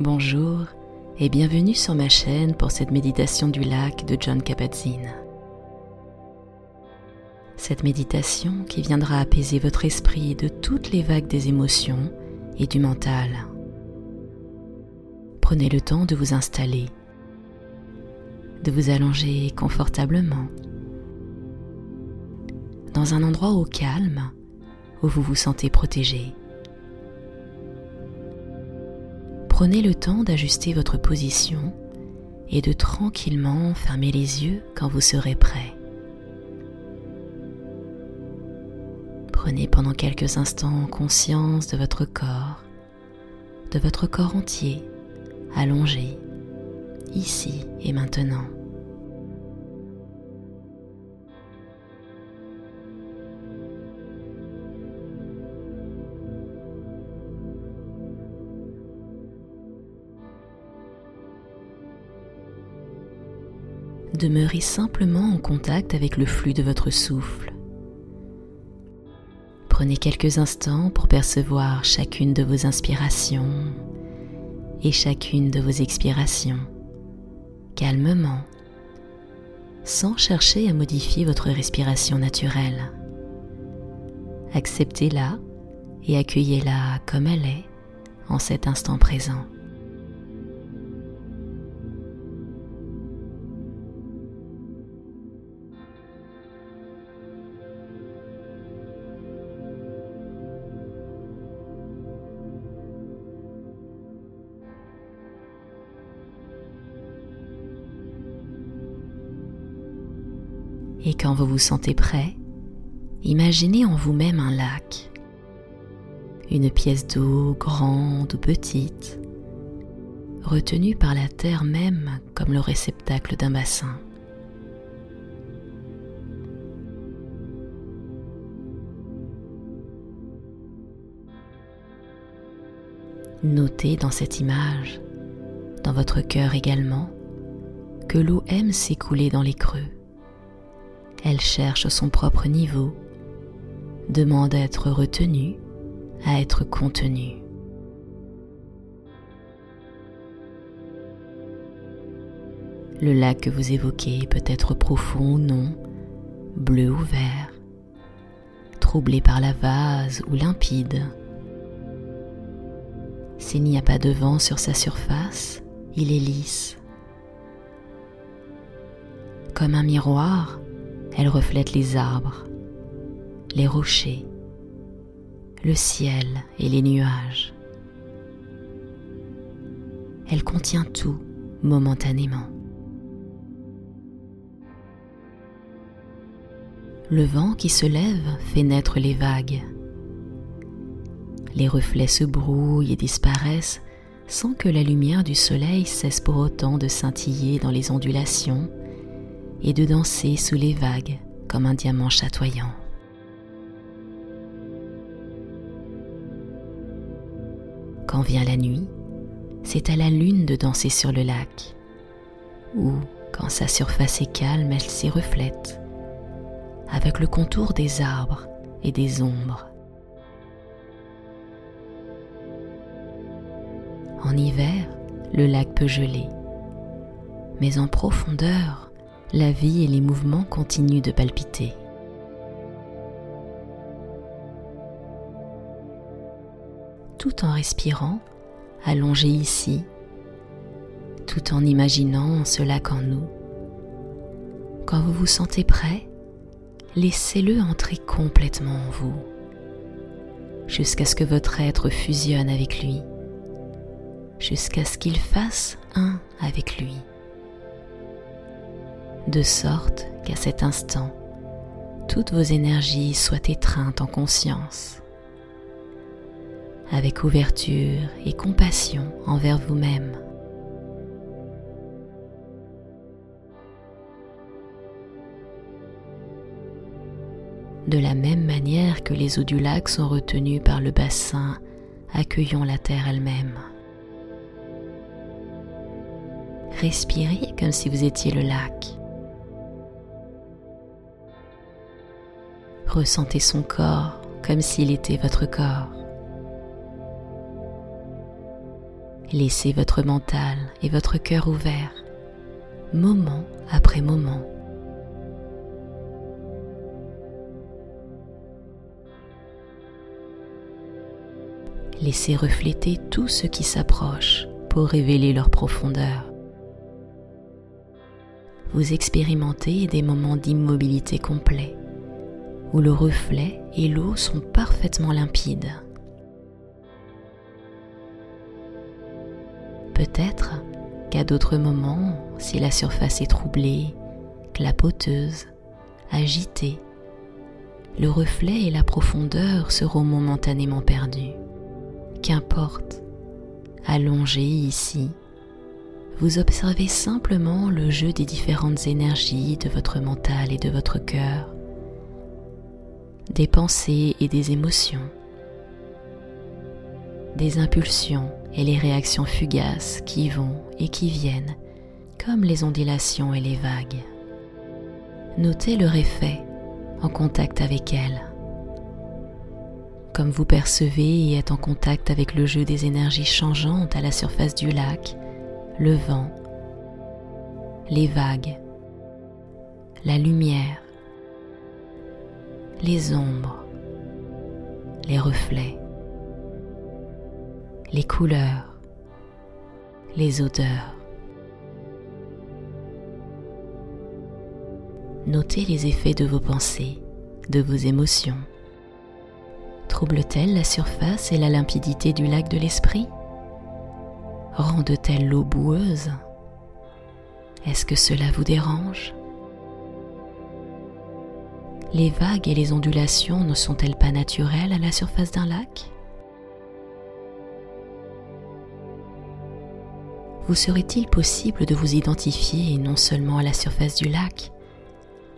Bonjour et bienvenue sur ma chaîne pour cette méditation du lac de John Kabat-Zinn. Cette méditation qui viendra apaiser votre esprit de toutes les vagues des émotions et du mental. Prenez le temps de vous installer, de vous allonger confortablement dans un endroit au calme où vous vous sentez protégé. Prenez le temps d'ajuster votre position et de tranquillement fermer les yeux quand vous serez prêt. Prenez pendant quelques instants conscience de votre corps, de votre corps entier, allongé, ici et maintenant. Demeurez simplement en contact avec le flux de votre souffle. Prenez quelques instants pour percevoir chacune de vos inspirations et chacune de vos expirations, calmement, sans chercher à modifier votre respiration naturelle. Acceptez-la et accueillez-la comme elle est en cet instant présent. Et quand vous vous sentez prêt, imaginez en vous-même un lac, une pièce d'eau grande ou petite, retenue par la terre même comme le réceptacle d'un bassin. Notez dans cette image, dans votre cœur également, que l'eau aime s'écouler dans les creux elle cherche son propre niveau, demande à être retenue, à être contenue. Le lac que vous évoquez peut être profond ou non, bleu ou vert, troublé par la vase ou limpide. S'il n'y a pas de vent sur sa surface, il est lisse. Comme un miroir, elle reflète les arbres, les rochers, le ciel et les nuages. Elle contient tout momentanément. Le vent qui se lève fait naître les vagues. Les reflets se brouillent et disparaissent sans que la lumière du soleil cesse pour autant de scintiller dans les ondulations et de danser sous les vagues comme un diamant chatoyant. Quand vient la nuit, c'est à la lune de danser sur le lac, ou quand sa surface est calme, elle s'y reflète, avec le contour des arbres et des ombres. En hiver, le lac peut geler, mais en profondeur, la vie et les mouvements continuent de palpiter. Tout en respirant, allongé ici, tout en imaginant ce lac en nous. Quand vous vous sentez prêt, laissez-le entrer complètement en vous, jusqu'à ce que votre être fusionne avec lui, jusqu'à ce qu'il fasse un avec lui de sorte qu'à cet instant, toutes vos énergies soient étreintes en conscience, avec ouverture et compassion envers vous-même. De la même manière que les eaux du lac sont retenues par le bassin, accueillons la terre elle-même. Respirez comme si vous étiez le lac. Ressentez son corps comme s'il était votre corps. Laissez votre mental et votre cœur ouverts, moment après moment. Laissez refléter tout ce qui s'approche pour révéler leur profondeur. Vous expérimentez des moments d'immobilité complet, où le reflet et l'eau sont parfaitement limpides. Peut-être qu'à d'autres moments, si la surface est troublée, clapoteuse, agitée, le reflet et la profondeur seront momentanément perdus. Qu'importe, allongé ici, vous observez simplement le jeu des différentes énergies de votre mental et de votre cœur, des pensées et des émotions, des impulsions et les réactions fugaces qui vont et qui viennent, comme les ondulations et les vagues. Notez leur effet en contact avec elles. Comme vous percevez et êtes en contact avec le jeu des énergies changeantes à la surface du lac, le vent, les vagues, la lumière, les ombres, les reflets les couleurs, les odeurs. Notez les effets de vos pensées, de vos émotions. Trouble-t-elle la surface et la limpidité du lac de l'esprit? Rendent-elles l'eau boueuse? Est-ce que cela vous dérange? Les vagues et les ondulations ne sont-elles pas naturelles à la surface d'un lac? Vous serait-il possible de vous identifier non seulement à la surface du lac,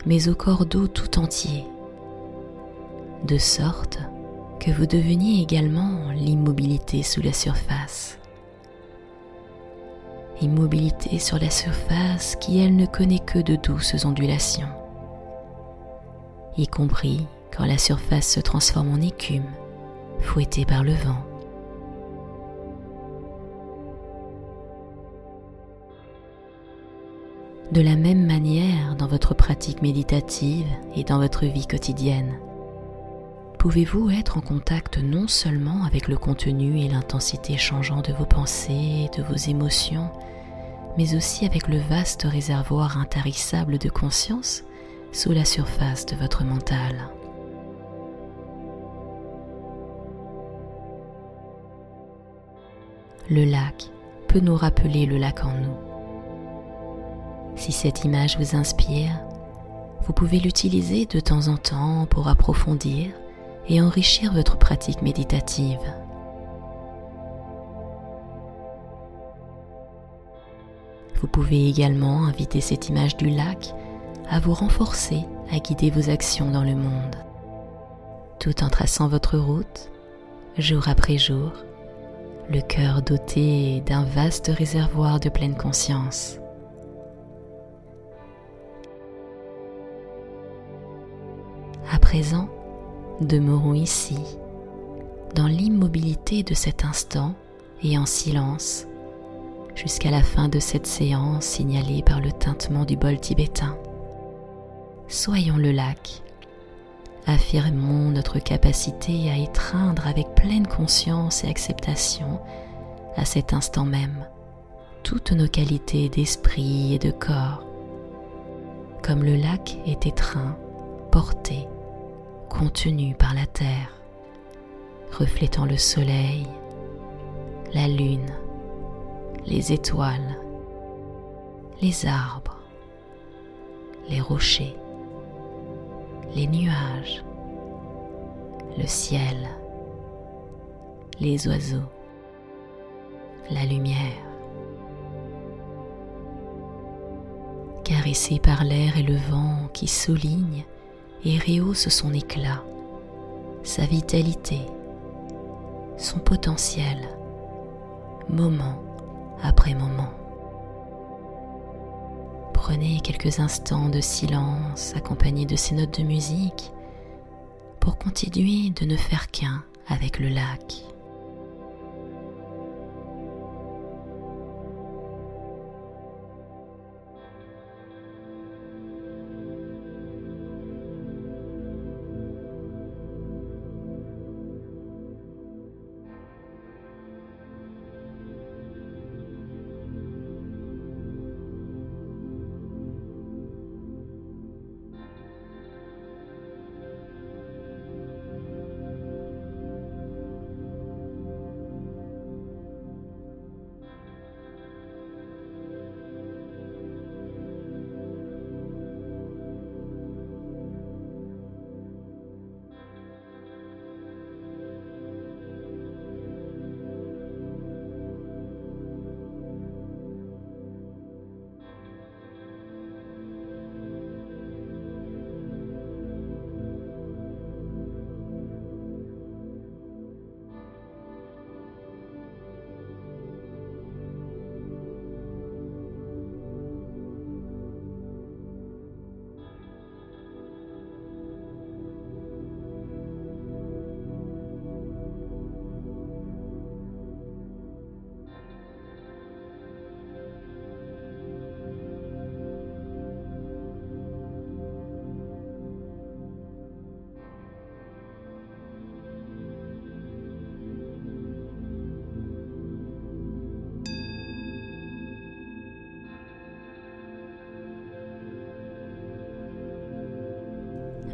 mais au corps d'eau tout entier, de sorte que vous deveniez également l'immobilité sous la surface. Immobilité sur la surface qui, elle, ne connaît que de douces ondulations, y compris quand la surface se transforme en écume, fouettée par le vent. de la même manière dans votre pratique méditative et dans votre vie quotidienne. Pouvez-vous être en contact non seulement avec le contenu et l'intensité changeant de vos pensées et de vos émotions, mais aussi avec le vaste réservoir intarissable de conscience sous la surface de votre mental. Le lac peut nous rappeler le lac en nous si cette image vous inspire, vous pouvez l'utiliser de temps en temps pour approfondir et enrichir votre pratique méditative. Vous pouvez également inviter cette image du lac à vous renforcer à guider vos actions dans le monde, tout en traçant votre route, jour après jour, le cœur doté d'un vaste réservoir de pleine conscience. À présent, demeurons ici, dans l'immobilité de cet instant et en silence, jusqu'à la fin de cette séance signalée par le tintement du bol tibétain. Soyons le lac. Affirmons notre capacité à étreindre avec pleine conscience et acceptation, à cet instant même, toutes nos qualités d'esprit et de corps, comme le lac est étreint, porté contenu par la terre, reflétant le soleil, la lune, les étoiles, les arbres, les rochers, les nuages, le ciel, les oiseaux, la lumière. Caressé par l'air et le vent qui soulignent et rehausse son éclat, sa vitalité, son potentiel, moment après moment. Prenez quelques instants de silence accompagnés de ces notes de musique pour continuer de ne faire qu'un avec le lac.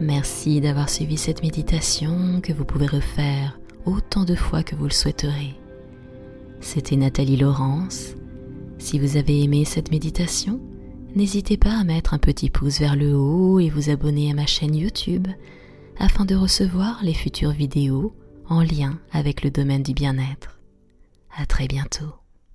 Merci d'avoir suivi cette méditation que vous pouvez refaire autant de fois que vous le souhaiterez. C'était Nathalie Laurence. Si vous avez aimé cette méditation, n'hésitez pas à mettre un petit pouce vers le haut et vous abonner à ma chaîne YouTube afin de recevoir les futures vidéos en lien avec le domaine du bien-être. À très bientôt.